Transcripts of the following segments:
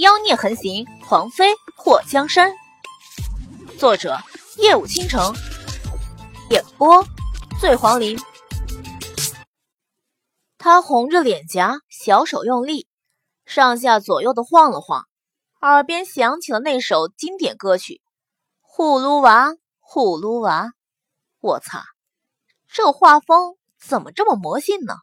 妖孽横行，皇妃祸江山。作者：夜舞倾城，演播：醉黄林。他红着脸颊，小手用力，上下左右的晃了晃，耳边响起了那首经典歌曲：“葫芦娃，葫芦娃。”我擦，这画风怎么这么魔性呢？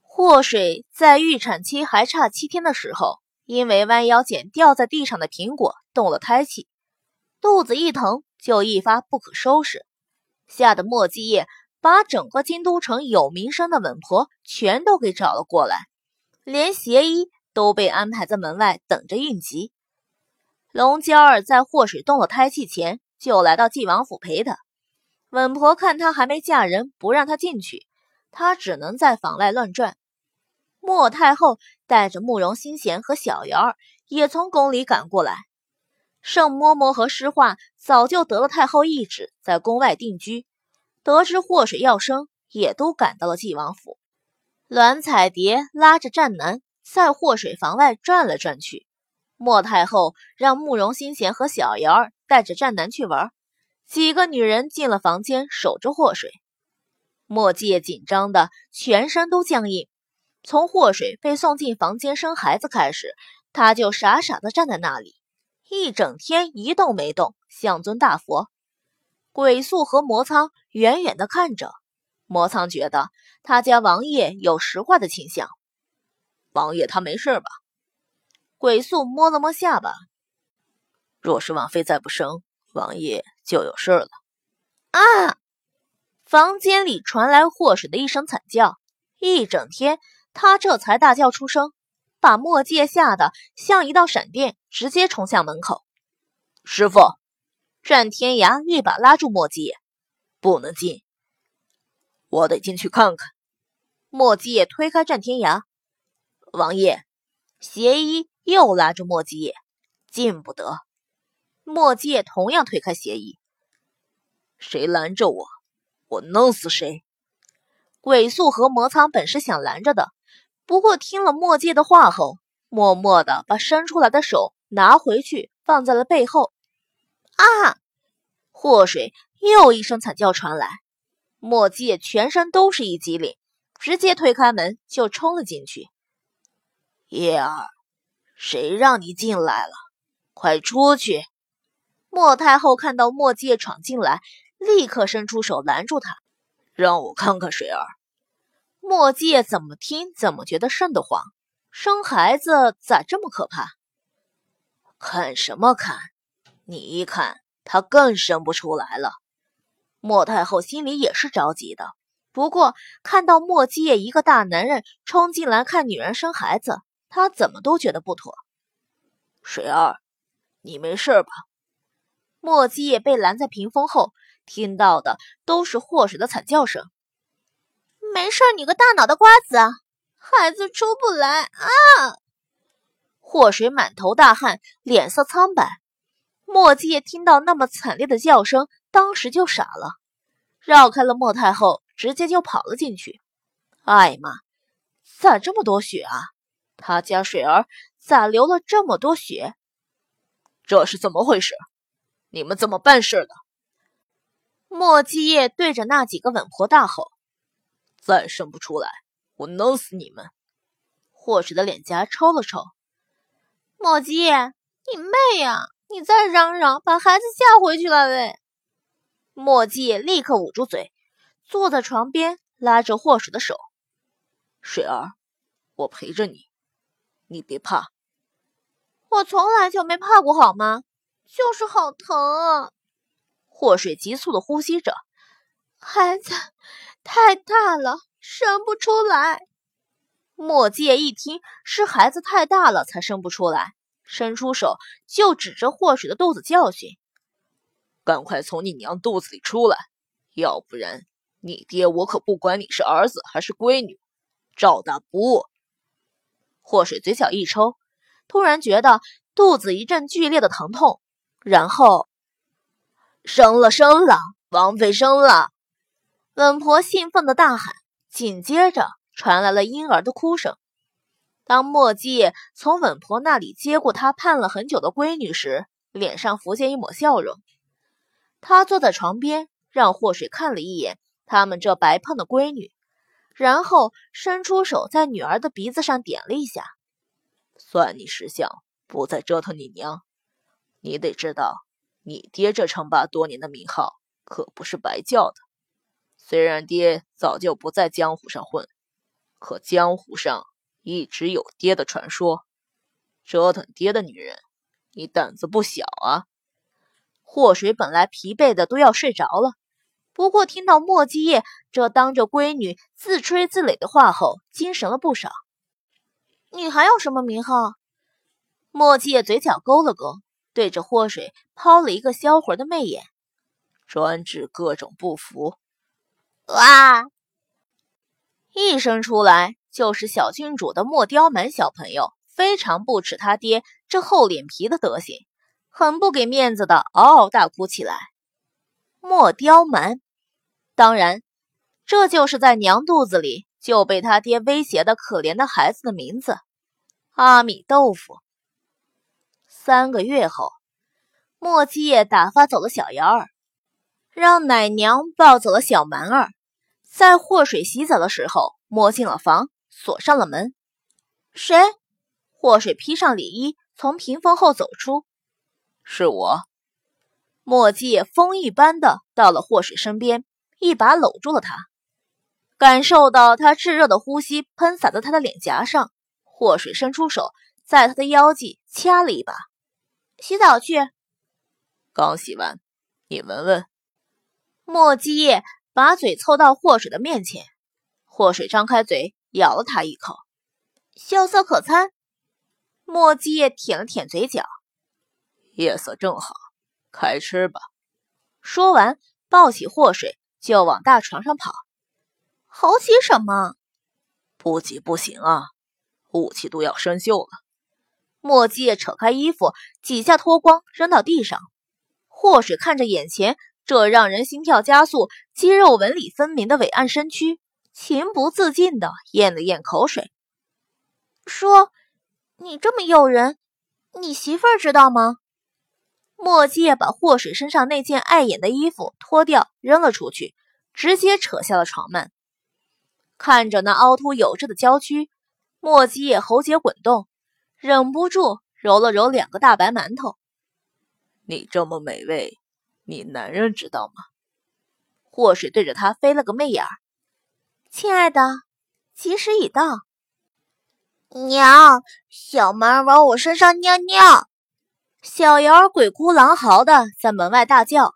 祸水在预产期还差七天的时候。因为弯腰捡掉在地上的苹果动了胎气，肚子一疼就一发不可收拾，吓得莫继业把整个京都城有名声的稳婆全都给找了过来，连邪医都被安排在门外等着应急。龙娇儿在祸水动了胎气前就来到晋王府陪她，稳婆看她还没嫁人，不让她进去，她只能在房外乱转。莫太后带着慕容新贤和小瑶儿也从宫里赶过来。盛嬷嬷和诗画早就得了太后懿旨，在宫外定居。得知祸水要生，也都赶到了晋王府。栾彩蝶拉着战南在祸水房外转了转去。莫太后让慕容新贤和小瑶儿带着战南去玩。几个女人进了房间，守着祸水。莫介紧张的全身都僵硬。从祸水被送进房间生孩子开始，他就傻傻的站在那里，一整天一动没动，像尊大佛。鬼宿和魔苍远远的看着，魔苍觉得他家王爷有石化的倾向。王爷他没事吧？鬼宿摸了摸下巴。若是王妃再不生，王爷就有事了。啊！房间里传来祸水的一声惨叫，一整天。他这才大叫出声，把墨界吓得像一道闪电，直接冲向门口。师傅，战天涯一把拉住墨界，不能进，我得进去看看。墨界推开战天涯，王爷，邪医又拉住墨界，进不得。墨界同样推开邪医，谁拦着我，我弄死谁。鬼宿和魔苍本是想拦着的。不过听了墨界的话后，默默的把伸出来的手拿回去，放在了背后。啊！祸水又一声惨叫传来，墨界全身都是一激灵，直接推开门就冲了进去。叶儿，谁让你进来了？快出去！莫太后看到墨界闯进来，立刻伸出手拦住他，让我看看水儿。墨界怎么听怎么觉得瘆得慌，生孩子咋这么可怕？看什么看？你一看，他更生不出来了。莫太后心里也是着急的，不过看到墨界一个大男人冲进来看女人生孩子，她怎么都觉得不妥。水儿，你没事吧？墨界被拦在屏风后，听到的都是祸水的惨叫声。没事，你个大脑袋瓜子，孩子出不来啊！祸水满头大汗，脸色苍白。莫界听到那么惨烈的叫声，当时就傻了，绕开了莫太后，直接就跑了进去。哎妈，咋这么多血啊？他家水儿咋流了这么多血？这是怎么回事？你们怎么办事的？莫继业对着那几个稳婆大吼。再生不出来，我弄死你们！霍水的脸颊抽了抽。莫姬，你妹呀！你再嚷嚷，把孩子吓回去了嘞！莫姬立刻捂住嘴，坐在床边，拉着霍水的手：“水儿，我陪着你，你别怕。我从来就没怕过，好吗？就是好疼啊！”霍水急促的呼吸着，孩子。太大了，生不出来。莫介一听是孩子太大了才生不出来，伸出手就指着祸水的肚子教训：“赶快从你娘肚子里出来，要不然你爹我可不管你是儿子还是闺女，照打不误。”祸水嘴角一抽，突然觉得肚子一阵剧烈的疼痛，然后生了，生了，王妃生了。稳婆兴奋的大喊，紧接着传来了婴儿的哭声。当墨迹从稳婆那里接过他盼了很久的闺女时，脸上浮现一抹笑容。他坐在床边，让祸水看了一眼他们这白胖的闺女，然后伸出手在女儿的鼻子上点了一下，算你识相，不再折腾你娘。你得知道，你爹这称霸多年的名号可不是白叫的。虽然爹早就不在江湖上混，可江湖上一直有爹的传说。折腾爹的女人，你胆子不小啊！祸水本来疲惫的都要睡着了，不过听到莫基业这当着闺女自吹自擂的话后，精神了不少。你还有什么名号？莫基业嘴角勾了勾。对着祸水抛了一个销魂的媚眼，专治各种不服。哇！一生出来就是小郡主的莫刁蛮小朋友，非常不耻他爹这厚脸皮的德行，很不给面子的嗷嗷大哭起来。莫刁蛮，当然，这就是在娘肚子里就被他爹威胁的可怜的孩子的名字——阿米豆腐。三个月后，莫七夜打发走了小幺儿，让奶娘抱走了小蛮儿，在祸水洗澡的时候摸进了房，锁上了门。谁？祸水披上里衣，从屏风后走出。是我。莫七夜风一般的到了祸水身边，一把搂住了他，感受到他炙热的呼吸喷洒在他的脸颊上。祸水伸出手，在他的腰际掐了一把。洗澡去，刚洗完，你闻闻。莫基业把嘴凑到祸水的面前，祸水张开嘴咬了他一口，秀色可餐。莫基业舔了舔嘴角，夜色正好，开吃吧。说完，抱起祸水就往大床上跑。好奇什么？不急不行啊，武器都要生锈了。莫基业扯开衣服，几下脱光，扔到地上。祸水看着眼前这让人心跳加速、肌肉纹理分明的伟岸身躯，情不自禁地咽了咽口水，说：“你这么诱人，你媳妇儿知道吗？”莫基业把祸水身上那件碍眼的衣服脱掉，扔了出去，直接扯下了床幔。看着那凹凸有致的娇躯，莫基业喉结滚动。忍不住揉了揉两个大白馒头。你这么美味，你男人知道吗？祸水对着他飞了个媚眼儿。亲爱的，吉时已到。娘，小蛮往我身上尿尿。小瑶儿鬼哭狼嚎的在门外大叫。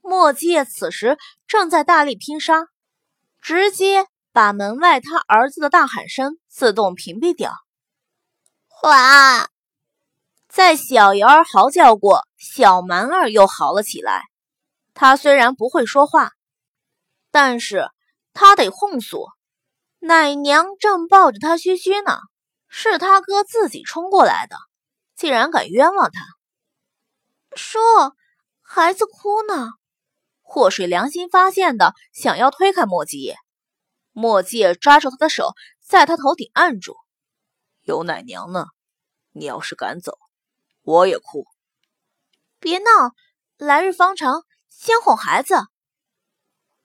莫基业此时正在大力拼杀，直接把门外他儿子的大喊声自动屏蔽掉。哇！在小瑶儿嚎叫过，小蛮儿又嚎了起来。他虽然不会说话，但是他得哄诉。奶娘正抱着他嘘嘘呢，是他哥自己冲过来的，竟然敢冤枉他。说孩子哭呢，祸水良心发现的想要推开莫季，莫季抓住他的手，在他头顶按住。有奶娘呢，你要是敢走，我也哭。别闹，来日方长，先哄孩子。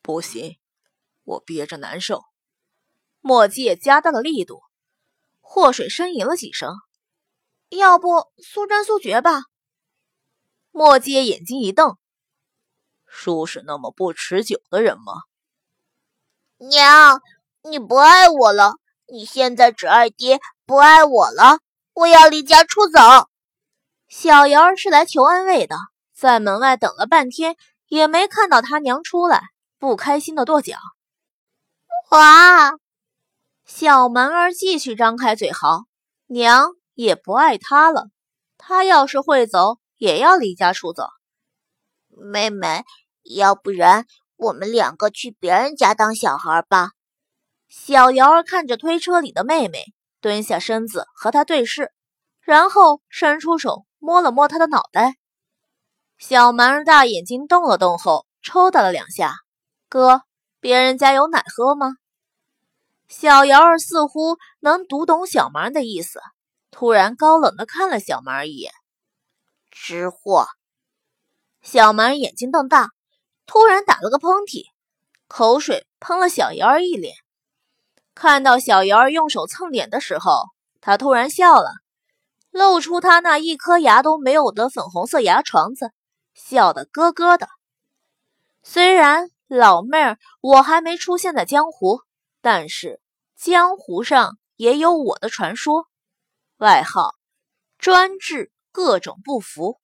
不行，我憋着难受。墨迹加大了力度，祸水呻吟了几声。要不速战速决吧？墨迹眼睛一瞪：“叔是那么不持久的人吗？”娘，你不爱我了。你现在只爱爹，不爱我了。我要离家出走。小瑶儿是来求安慰的，在门外等了半天，也没看到他娘出来，不开心的跺脚。哇！小蛮儿继续张开嘴嚎，娘也不爱他了。他要是会走，也要离家出走。妹妹，要不然我们两个去别人家当小孩吧。小瑶儿看着推车里的妹妹，蹲下身子和她对视，然后伸出手摸了摸他的脑袋。小蛮儿大眼睛动了动后，抽打了两下：“哥，别人家有奶喝吗？”小瑶儿似乎能读懂小蛮的意思，突然高冷的看了小蛮儿一眼。吃货。小蛮眼睛瞪大，突然打了个喷嚏，口水喷了小瑶儿一脸。看到小瑶儿用手蹭脸的时候，他突然笑了，露出他那一颗牙都没有的粉红色牙床子，笑得咯咯的。虽然老妹儿我还没出现在江湖，但是江湖上也有我的传说，外号专治各种不服。